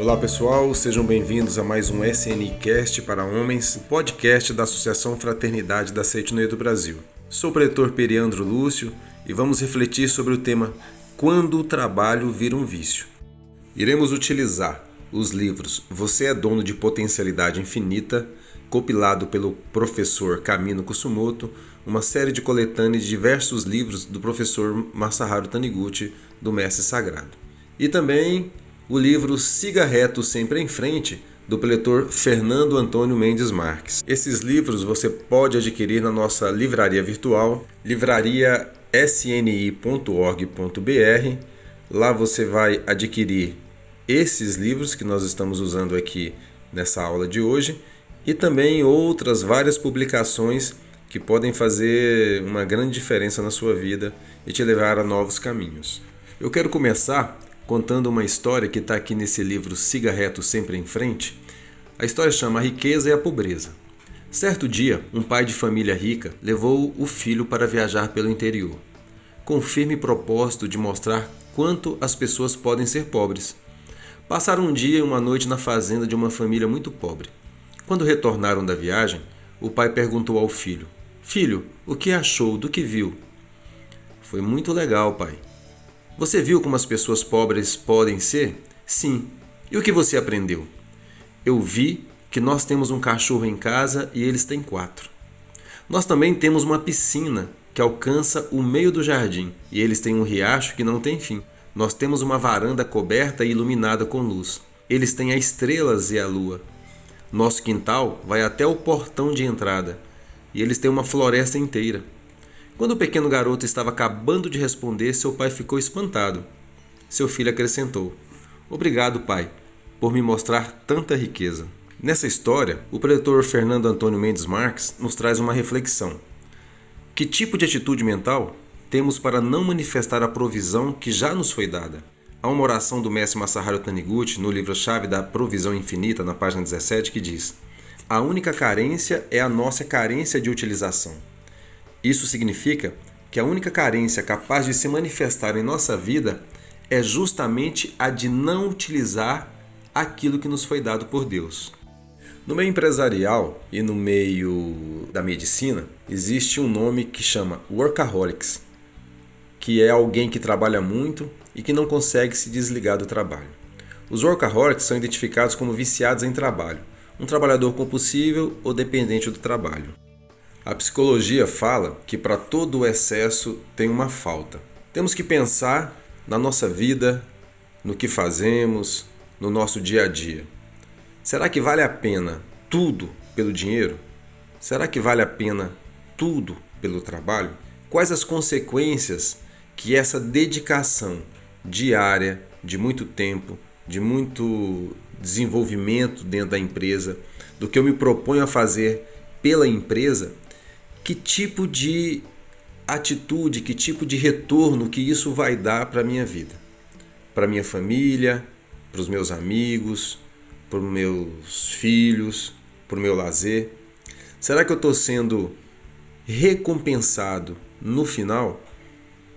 Olá pessoal, sejam bem-vindos a mais um SNCast para Homens, podcast da Associação Fraternidade da Seitinoe do Brasil. Sou o pretor Periandro Lúcio e vamos refletir sobre o tema Quando o trabalho vira um vício. Iremos utilizar os livros Você é Dono de Potencialidade Infinita, compilado pelo professor Camino Kusumoto, uma série de coletâneas de diversos livros do professor Masaharu Taniguchi, do Mestre Sagrado. E também o livro Siga Reto Sempre em Frente, do preletor Fernando Antônio Mendes Marques. Esses livros você pode adquirir na nossa livraria virtual, livrariasni.org.br. Lá você vai adquirir esses livros que nós estamos usando aqui nessa aula de hoje e também outras várias publicações que podem fazer uma grande diferença na sua vida e te levar a novos caminhos. Eu quero começar contando uma história que está aqui nesse livro Siga Reto Sempre em Frente. A história chama A Riqueza e a Pobreza. Certo dia, um pai de família rica levou o filho para viajar pelo interior, com firme propósito de mostrar quanto as pessoas podem ser pobres. Passaram um dia e uma noite na fazenda de uma família muito pobre. Quando retornaram da viagem, o pai perguntou ao filho: Filho, o que achou do que viu? Foi muito legal, pai. Você viu como as pessoas pobres podem ser? Sim. E o que você aprendeu? Eu vi que nós temos um cachorro em casa e eles têm quatro. Nós também temos uma piscina que alcança o meio do jardim e eles têm um riacho que não tem fim. Nós temos uma varanda coberta e iluminada com luz. Eles têm as estrelas e a lua. Nosso quintal vai até o portão de entrada e eles têm uma floresta inteira. Quando o pequeno garoto estava acabando de responder, seu pai ficou espantado. Seu filho acrescentou: Obrigado, pai, por me mostrar tanta riqueza. Nessa história, o preletor Fernando Antônio Mendes Marques nos traz uma reflexão. Que tipo de atitude mental temos para não manifestar a provisão que já nos foi dada? Há uma oração do mestre Masaharu Taniguchi no livro-chave da Provisão Infinita, na página 17, que diz: A única carência é a nossa carência de utilização. Isso significa que a única carência capaz de se manifestar em nossa vida é justamente a de não utilizar aquilo que nos foi dado por Deus. No meio empresarial e no meio da medicina, existe um nome que chama workaholics, que é alguém que trabalha muito e que não consegue se desligar do trabalho. Os workaholics são identificados como viciados em trabalho, um trabalhador compulsível ou dependente do trabalho. A psicologia fala que para todo o excesso tem uma falta. Temos que pensar na nossa vida, no que fazemos, no nosso dia a dia. Será que vale a pena tudo pelo dinheiro? Será que vale a pena tudo pelo trabalho? Quais as consequências que essa dedicação diária, de muito tempo, de muito desenvolvimento dentro da empresa, do que eu me proponho a fazer pela empresa, que tipo de atitude, que tipo de retorno que isso vai dar para a minha vida, para minha família, para os meus amigos, para os meus filhos, para o meu lazer. Será que eu estou sendo recompensado no final?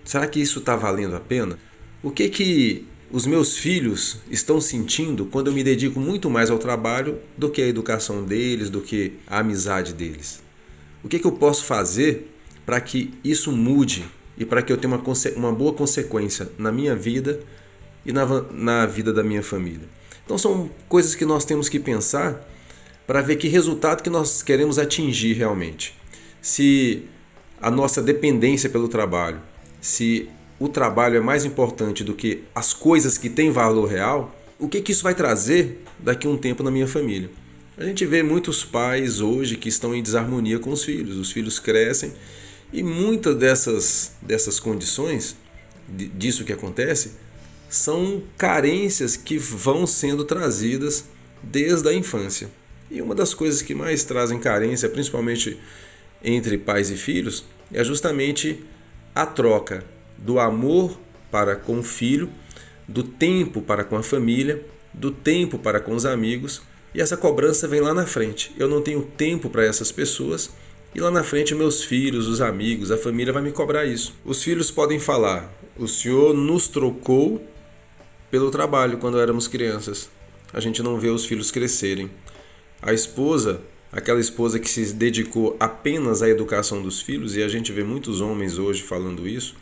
Será que isso está valendo a pena? O que que os meus filhos estão sentindo quando eu me dedico muito mais ao trabalho do que à educação deles, do que à amizade deles? O que, que eu posso fazer para que isso mude e para que eu tenha uma, uma boa consequência na minha vida e na, na vida da minha família? Então são coisas que nós temos que pensar para ver que resultado que nós queremos atingir realmente. Se a nossa dependência pelo trabalho, se o trabalho é mais importante do que as coisas que têm valor real, o que, que isso vai trazer daqui a um tempo na minha família? A gente vê muitos pais hoje que estão em desarmonia com os filhos. Os filhos crescem e muitas dessas, dessas condições, disso que acontece, são carências que vão sendo trazidas desde a infância. E uma das coisas que mais trazem carência, principalmente entre pais e filhos, é justamente a troca do amor para com o filho, do tempo para com a família, do tempo para com os amigos e essa cobrança vem lá na frente. Eu não tenho tempo para essas pessoas e lá na frente meus filhos, os amigos, a família vai me cobrar isso. Os filhos podem falar: "O Senhor nos trocou pelo trabalho quando éramos crianças. a gente não vê os filhos crescerem. A esposa, aquela esposa que se dedicou apenas à educação dos filhos, e a gente vê muitos homens hoje falando isso.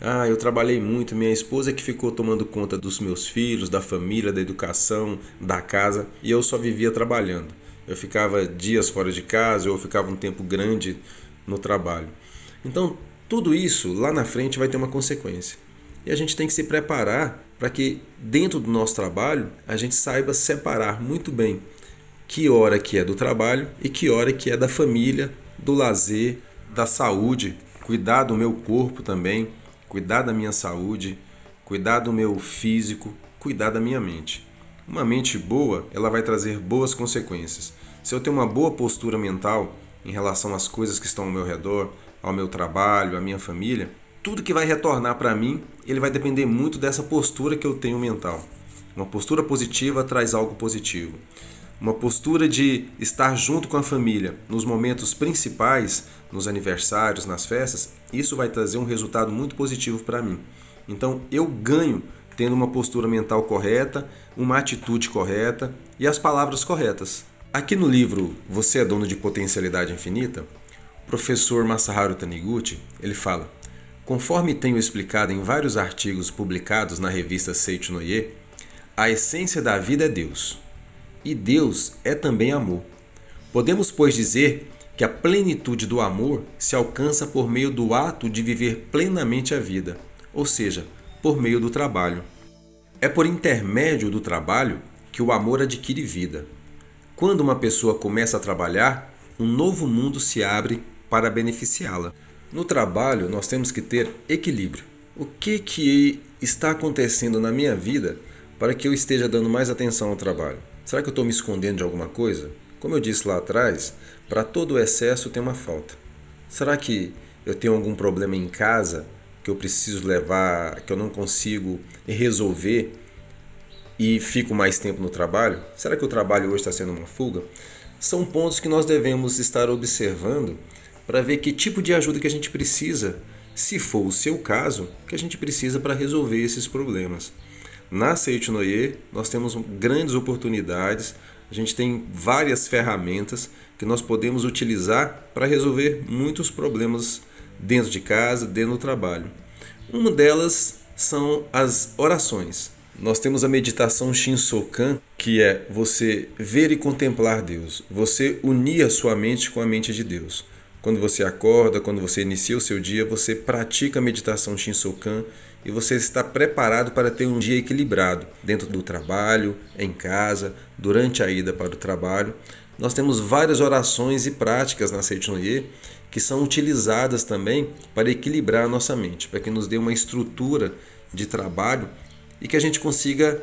Ah, eu trabalhei muito, minha esposa é que ficou tomando conta dos meus filhos, da família, da educação, da casa, e eu só vivia trabalhando. Eu ficava dias fora de casa, ou ficava um tempo grande no trabalho. Então, tudo isso lá na frente vai ter uma consequência. E a gente tem que se preparar para que dentro do nosso trabalho a gente saiba separar muito bem que hora que é do trabalho e que hora que é da família, do lazer, da saúde, cuidar do meu corpo também, cuidar da minha saúde, cuidar do meu físico, cuidar da minha mente. Uma mente boa, ela vai trazer boas consequências. Se eu tenho uma boa postura mental em relação às coisas que estão ao meu redor, ao meu trabalho, à minha família, tudo que vai retornar para mim, ele vai depender muito dessa postura que eu tenho mental. Uma postura positiva traz algo positivo. Uma postura de estar junto com a família nos momentos principais, nos aniversários, nas festas, isso vai trazer um resultado muito positivo para mim. Então eu ganho tendo uma postura mental correta, uma atitude correta e as palavras corretas. Aqui no livro Você é dono de potencialidade infinita, o professor Masaharu Taniguchi, ele fala: Conforme tenho explicado em vários artigos publicados na revista Seiichi no a essência da vida é Deus. E Deus é também amor. Podemos, pois, dizer que a plenitude do amor se alcança por meio do ato de viver plenamente a vida, ou seja, por meio do trabalho. É por intermédio do trabalho que o amor adquire vida. Quando uma pessoa começa a trabalhar, um novo mundo se abre para beneficiá-la. No trabalho, nós temos que ter equilíbrio. O que, que está acontecendo na minha vida para que eu esteja dando mais atenção ao trabalho? Será que eu estou me escondendo de alguma coisa? Como eu disse lá atrás, para todo excesso tem uma falta. Será que eu tenho algum problema em casa que eu preciso levar, que eu não consigo resolver e fico mais tempo no trabalho? Será que o trabalho hoje está sendo uma fuga? São pontos que nós devemos estar observando para ver que tipo de ajuda que a gente precisa, se for o seu caso, que a gente precisa para resolver esses problemas. Na Seitinoye, nós temos grandes oportunidades, a gente tem várias ferramentas que nós podemos utilizar para resolver muitos problemas dentro de casa, dentro do trabalho. Uma delas são as orações. Nós temos a meditação Shinsokan, que é você ver e contemplar Deus, você unir a sua mente com a mente de Deus. Quando você acorda, quando você inicia o seu dia, você pratica a meditação Shinsokan e você está preparado para ter um dia equilibrado dentro do trabalho, em casa, durante a ida para o trabalho. Nós temos várias orações e práticas na Seichonie que são utilizadas também para equilibrar a nossa mente, para que nos dê uma estrutura de trabalho e que a gente consiga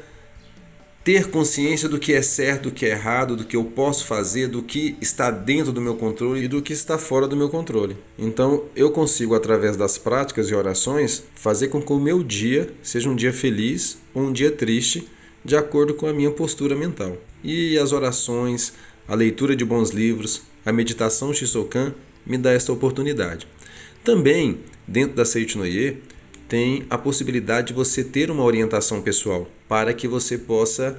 ter consciência do que é certo, do que é errado, do que eu posso fazer, do que está dentro do meu controle e do que está fora do meu controle. Então, eu consigo através das práticas e orações fazer com que o meu dia seja um dia feliz ou um dia triste, de acordo com a minha postura mental. E as orações, a leitura de bons livros, a meditação Shisokan me dá esta oportunidade. Também, dentro da Seitinoye, tem a possibilidade de você ter uma orientação pessoal para que você possa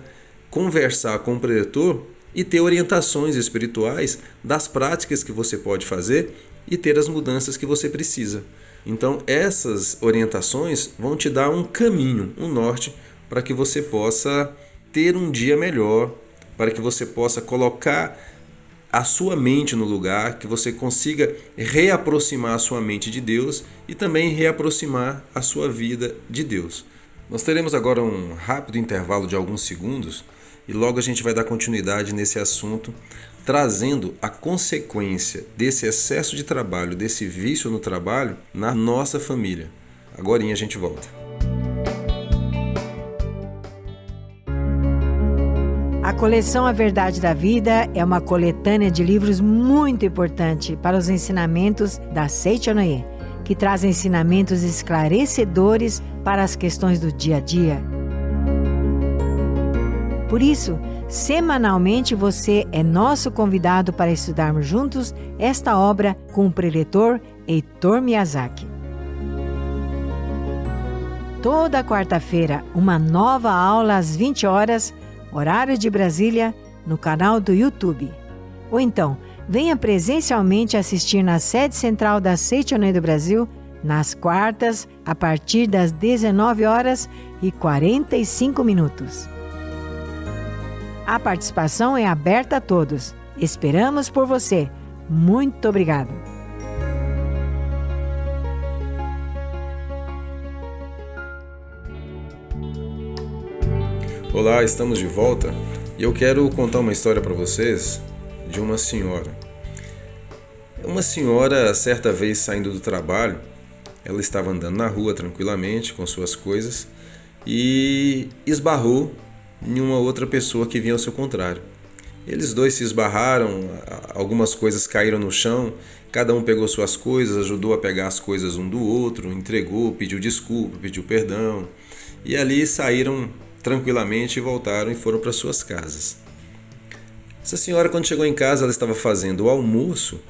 conversar com o preletor e ter orientações espirituais das práticas que você pode fazer e ter as mudanças que você precisa. Então, essas orientações vão te dar um caminho, um norte, para que você possa ter um dia melhor, para que você possa colocar a sua mente no lugar, que você consiga reaproximar a sua mente de Deus e também reaproximar a sua vida de Deus. Nós teremos agora um rápido intervalo de alguns segundos e logo a gente vai dar continuidade nesse assunto, trazendo a consequência desse excesso de trabalho, desse vício no trabalho na nossa família. Agora a gente volta. Coleção A Verdade da Vida é uma coletânea de livros muito importante para os ensinamentos da Seichonoye, que traz ensinamentos esclarecedores para as questões do dia a dia. Por isso, semanalmente você é nosso convidado para estudarmos juntos esta obra com o preletor Heitor Miyazaki. Toda quarta-feira, uma nova aula às 20 horas horário de Brasília, no canal do YouTube. Ou então, venha presencialmente assistir na sede central da Seitonei do Brasil, nas quartas, a partir das 19 horas e 45 minutos. A participação é aberta a todos. Esperamos por você. Muito obrigado. Olá, estamos de volta e eu quero contar uma história para vocês de uma senhora. Uma senhora, certa vez saindo do trabalho, ela estava andando na rua tranquilamente com suas coisas e esbarrou em uma outra pessoa que vinha ao seu contrário. Eles dois se esbarraram, algumas coisas caíram no chão, cada um pegou suas coisas, ajudou a pegar as coisas um do outro, entregou, pediu desculpa, pediu perdão. E ali saíram tranquilamente e voltaram e foram para suas casas. Essa senhora, quando chegou em casa, ela estava fazendo o almoço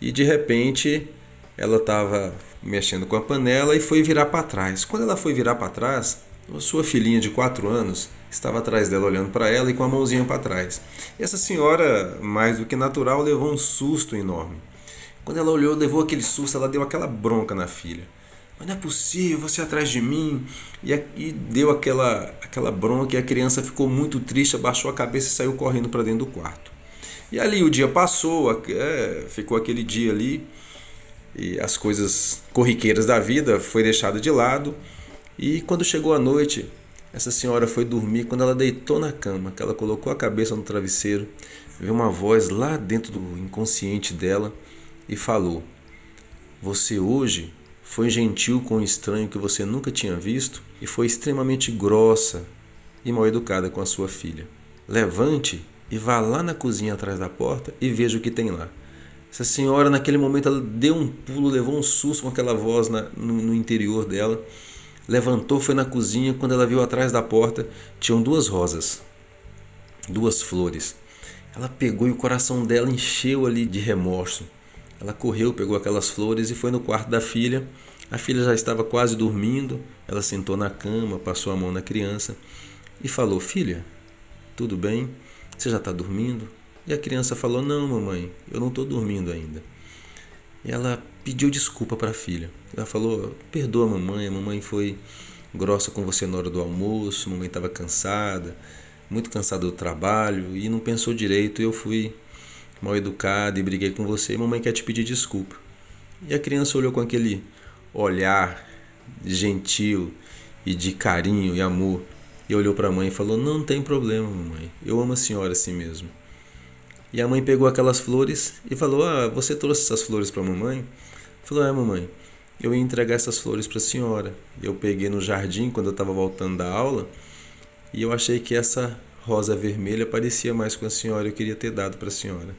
e de repente ela estava mexendo com a panela e foi virar para trás. Quando ela foi virar para trás, sua filhinha de 4 anos estava atrás dela olhando para ela e com a mãozinha para trás. E essa senhora, mais do que natural, levou um susto enorme. Quando ela olhou, levou aquele susto, ela deu aquela bronca na filha. Mas não é possível, você atrás de mim. E, e deu aquela, aquela bronca e a criança ficou muito triste, abaixou a cabeça e saiu correndo para dentro do quarto. E ali o dia passou, é, ficou aquele dia ali e as coisas corriqueiras da vida foi deixado de lado. E quando chegou a noite, essa senhora foi dormir, quando ela deitou na cama, que ela colocou a cabeça no travesseiro, veio uma voz lá dentro do inconsciente dela e falou: Você hoje foi gentil com um estranho que você nunca tinha visto e foi extremamente grossa e mal educada com a sua filha. Levante e vá lá na cozinha atrás da porta e veja o que tem lá. Essa senhora, naquele momento, ela deu um pulo, levou um susto com aquela voz na, no, no interior dela levantou, foi na cozinha. Quando ela viu atrás da porta, tinham duas rosas, duas flores. Ela pegou e o coração dela encheu ali de remorso. Ela correu, pegou aquelas flores e foi no quarto da filha. A filha já estava quase dormindo. Ela sentou na cama, passou a mão na criança e falou: Filha, tudo bem? Você já está dormindo? E a criança falou: Não, mamãe, eu não estou dormindo ainda. E ela pediu desculpa para a filha. Ela falou: Perdoa mamãe, a mamãe foi grossa com você na hora do almoço, a mamãe estava cansada, muito cansada do trabalho e não pensou direito. E eu fui mal educada e briguei com você. E mamãe quer te pedir desculpa. E a criança olhou com aquele olhar gentil e de carinho e amor e olhou para a mãe e falou: Não tem problema, mamãe, eu amo a senhora assim mesmo. E a mãe pegou aquelas flores e falou: Ah, você trouxe essas flores para a mamãe? Falou: É, mamãe, eu ia entregar essas flores para a senhora. Eu peguei no jardim quando eu estava voltando da aula e eu achei que essa rosa vermelha parecia mais com a senhora, eu queria ter dado para a senhora.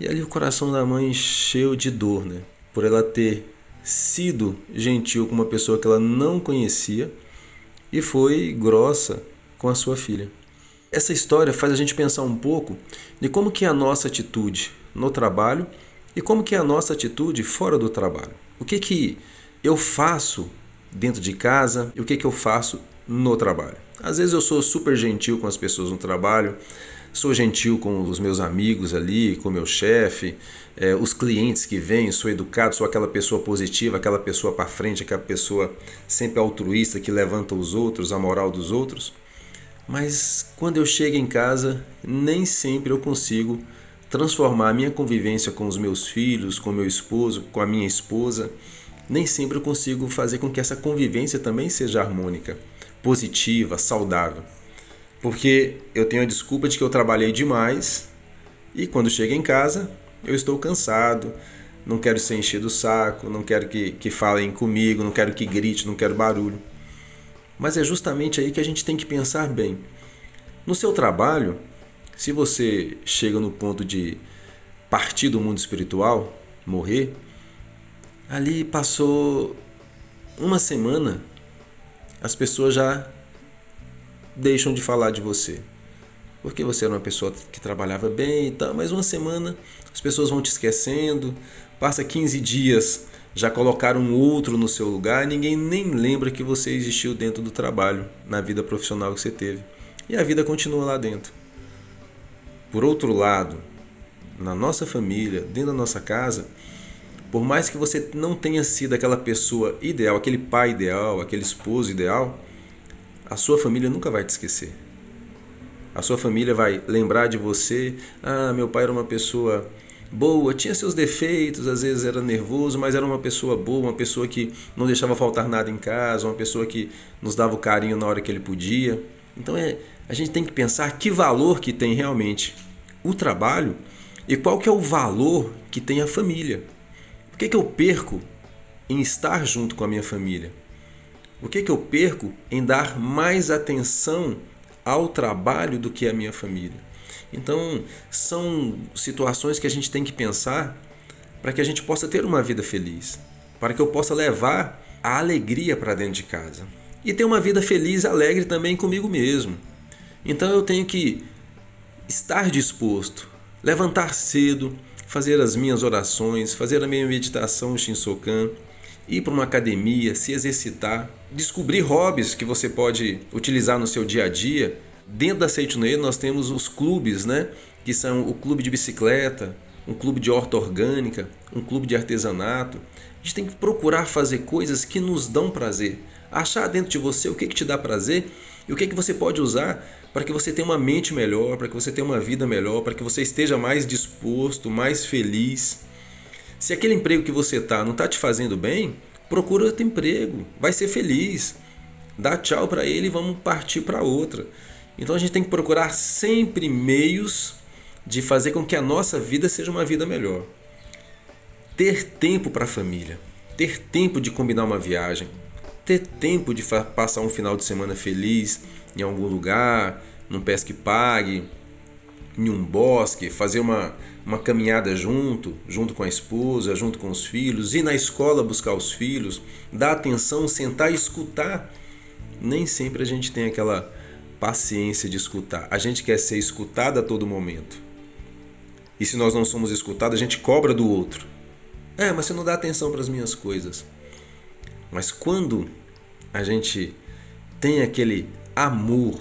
E ali o coração da mãe encheu de dor, né? Por ela ter sido gentil com uma pessoa que ela não conhecia e foi grossa com a sua filha. Essa história faz a gente pensar um pouco de como que é a nossa atitude no trabalho e como que é a nossa atitude fora do trabalho. O que que eu faço dentro de casa e o que que eu faço no trabalho. Às vezes eu sou super gentil com as pessoas no trabalho, sou gentil com os meus amigos ali, com o meu chefe, é, os clientes que vêm, sou educado, sou aquela pessoa positiva, aquela pessoa para frente, aquela pessoa sempre altruísta que levanta os outros, a moral dos outros. Mas quando eu chego em casa, nem sempre eu consigo transformar a minha convivência com os meus filhos, com meu esposo, com a minha esposa. Nem sempre eu consigo fazer com que essa convivência também seja harmônica, positiva, saudável. Porque eu tenho a desculpa de que eu trabalhei demais e quando chego em casa eu estou cansado, não quero ser enchido o saco, não quero que, que falem comigo, não quero que grite, não quero barulho. Mas é justamente aí que a gente tem que pensar bem. No seu trabalho, se você chega no ponto de partir do mundo espiritual, morrer, ali passou uma semana, as pessoas já deixam de falar de você. Porque você era uma pessoa que trabalhava bem e tal, mas uma semana as pessoas vão te esquecendo, passa 15 dias, já colocaram outro no seu lugar, ninguém nem lembra que você existiu dentro do trabalho, na vida profissional que você teve. e a vida continua lá dentro. Por outro lado, na nossa família, dentro da nossa casa, por mais que você não tenha sido aquela pessoa ideal, aquele pai ideal, aquele esposo ideal, a sua família nunca vai te esquecer. A sua família vai lembrar de você. Ah, meu pai era uma pessoa boa, tinha seus defeitos, às vezes era nervoso, mas era uma pessoa boa, uma pessoa que não deixava faltar nada em casa, uma pessoa que nos dava o carinho na hora que ele podia. Então é, a gente tem que pensar que valor que tem realmente o trabalho e qual que é o valor que tem a família. O que, que eu perco em estar junto com a minha família? O que, que eu perco em dar mais atenção ao trabalho do que a minha família? Então, são situações que a gente tem que pensar para que a gente possa ter uma vida feliz, para que eu possa levar a alegria para dentro de casa e ter uma vida feliz e alegre também comigo mesmo. Então, eu tenho que estar disposto, levantar cedo, fazer as minhas orações, fazer a minha meditação Shinsokan, ir para uma academia, se exercitar, descobrir hobbies que você pode utilizar no seu dia a dia Dentro da Seitonoe nós temos os clubes, né? Que são o clube de bicicleta, um clube de horta orgânica, um clube de artesanato. A gente tem que procurar fazer coisas que nos dão prazer. Achar dentro de você o que, que te dá prazer e o que, que você pode usar para que você tenha uma mente melhor, para que você tenha uma vida melhor, para que você esteja mais disposto, mais feliz. Se aquele emprego que você está não está te fazendo bem, procura outro emprego, vai ser feliz. Dá tchau para ele e vamos partir para outra. Então a gente tem que procurar sempre meios de fazer com que a nossa vida seja uma vida melhor. Ter tempo para a família, ter tempo de combinar uma viagem, ter tempo de passar um final de semana feliz em algum lugar, num pesque pague, em um bosque, fazer uma, uma caminhada junto, junto com a esposa, junto com os filhos, ir na escola buscar os filhos, dar atenção, sentar e escutar. Nem sempre a gente tem aquela paciência de escutar. A gente quer ser escutado a todo momento. E se nós não somos escutados, a gente cobra do outro. É, mas você não dá atenção para as minhas coisas. Mas quando a gente tem aquele amor,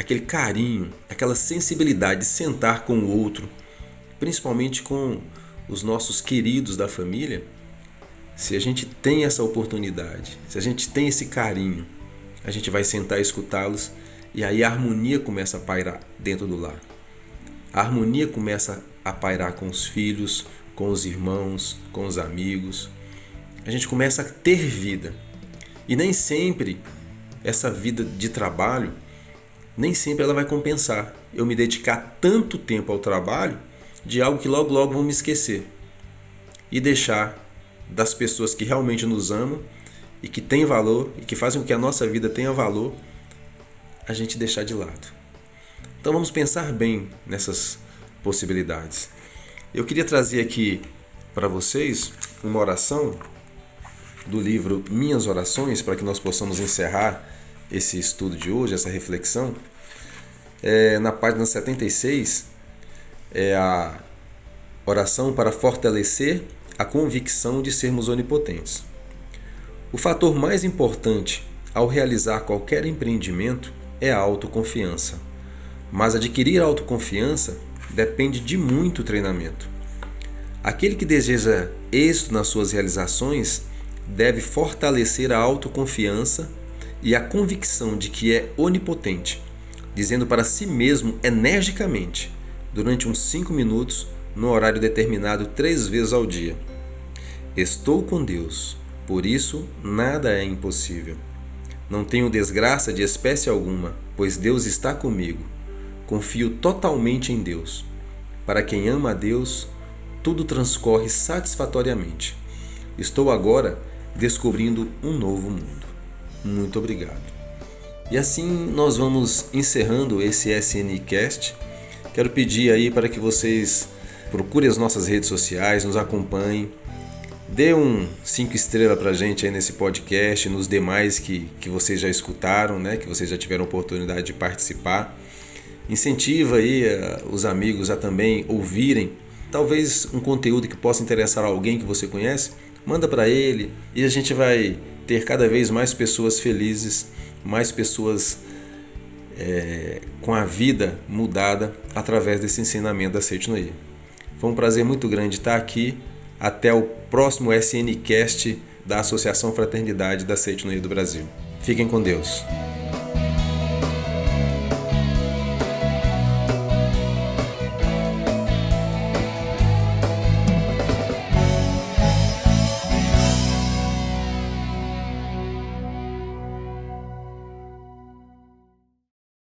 aquele carinho, aquela sensibilidade de sentar com o outro, principalmente com os nossos queridos da família, se a gente tem essa oportunidade, se a gente tem esse carinho, a gente vai sentar e escutá-los e aí a harmonia começa a pairar dentro do lar. A harmonia começa a pairar com os filhos, com os irmãos, com os amigos. A gente começa a ter vida. E nem sempre essa vida de trabalho, nem sempre ela vai compensar. Eu me dedicar tanto tempo ao trabalho de algo que logo logo vão me esquecer. E deixar das pessoas que realmente nos amam e que tem valor e que fazem com que a nossa vida tenha valor, a gente deixar de lado. Então vamos pensar bem nessas possibilidades. Eu queria trazer aqui para vocês uma oração do livro Minhas Orações, para que nós possamos encerrar esse estudo de hoje, essa reflexão. É, na página 76 é a oração para fortalecer a convicção de sermos onipotentes. O fator mais importante ao realizar qualquer empreendimento é a autoconfiança. Mas adquirir autoconfiança depende de muito treinamento. Aquele que deseja êxito nas suas realizações deve fortalecer a autoconfiança e a convicção de que é onipotente, dizendo para si mesmo energicamente, durante uns cinco minutos, no horário determinado três vezes ao dia: Estou com Deus por isso, nada é impossível. Não tenho desgraça de espécie alguma, pois Deus está comigo. Confio totalmente em Deus. Para quem ama a Deus, tudo transcorre satisfatoriamente. Estou agora descobrindo um novo mundo. Muito obrigado. E assim nós vamos encerrando esse SNCast. Quero pedir aí para que vocês procurem as nossas redes sociais, nos acompanhem Dê um cinco estrelas pra gente aí nesse podcast, nos demais que, que vocês já escutaram, né? Que vocês já tiveram oportunidade de participar. Incentiva aí uh, os amigos a também ouvirem talvez um conteúdo que possa interessar alguém que você conhece, manda para ele e a gente vai ter cada vez mais pessoas felizes, mais pessoas é, com a vida mudada através desse ensinamento da Seite Noia. Foi um prazer muito grande estar aqui. Até o próximo SNCast da Associação Fraternidade da Seite Noia do Brasil. Fiquem com Deus.